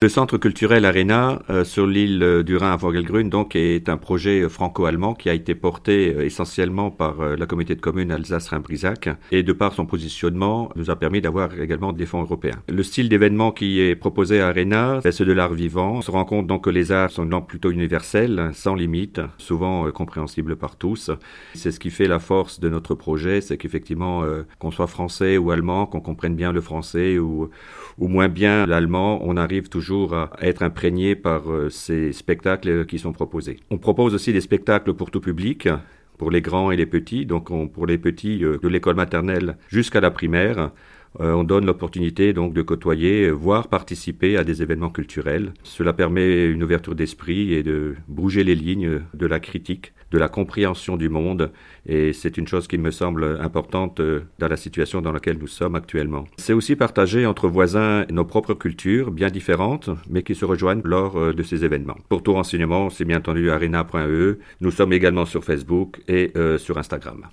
Le centre culturel Arena euh, sur l'île du Rhin à Vogelgrün donc est un projet franco-allemand qui a été porté euh, essentiellement par euh, la communauté de communes Alsace-Rhin-Brisac et de par son positionnement nous a permis d'avoir également des fonds européens. Le style d'événement qui est proposé à Arena, c'est ceux de l'art vivant. On se rend compte donc que les arts sont donc plutôt universels, sans limite, souvent compréhensibles par tous. C'est ce qui fait la force de notre projet, c'est qu'effectivement qu'on soit français ou allemand, qu'on comprenne bien le français ou, ou moins bien l'allemand, on arrive toujours à être imprégné par euh, ces spectacles qui sont proposés. On propose aussi des spectacles pour tout public, pour les grands et les petits, donc pour les petits euh, de l'école maternelle jusqu'à la primaire. Euh, on donne l'opportunité donc de côtoyer, voire participer à des événements culturels. Cela permet une ouverture d'esprit et de bouger les lignes de la critique, de la compréhension du monde. Et c'est une chose qui me semble importante euh, dans la situation dans laquelle nous sommes actuellement. C'est aussi partager entre voisins nos propres cultures, bien différentes, mais qui se rejoignent lors euh, de ces événements. Pour tout renseignement, c'est bien entendu arena.e. Nous sommes également sur Facebook et sur Instagram.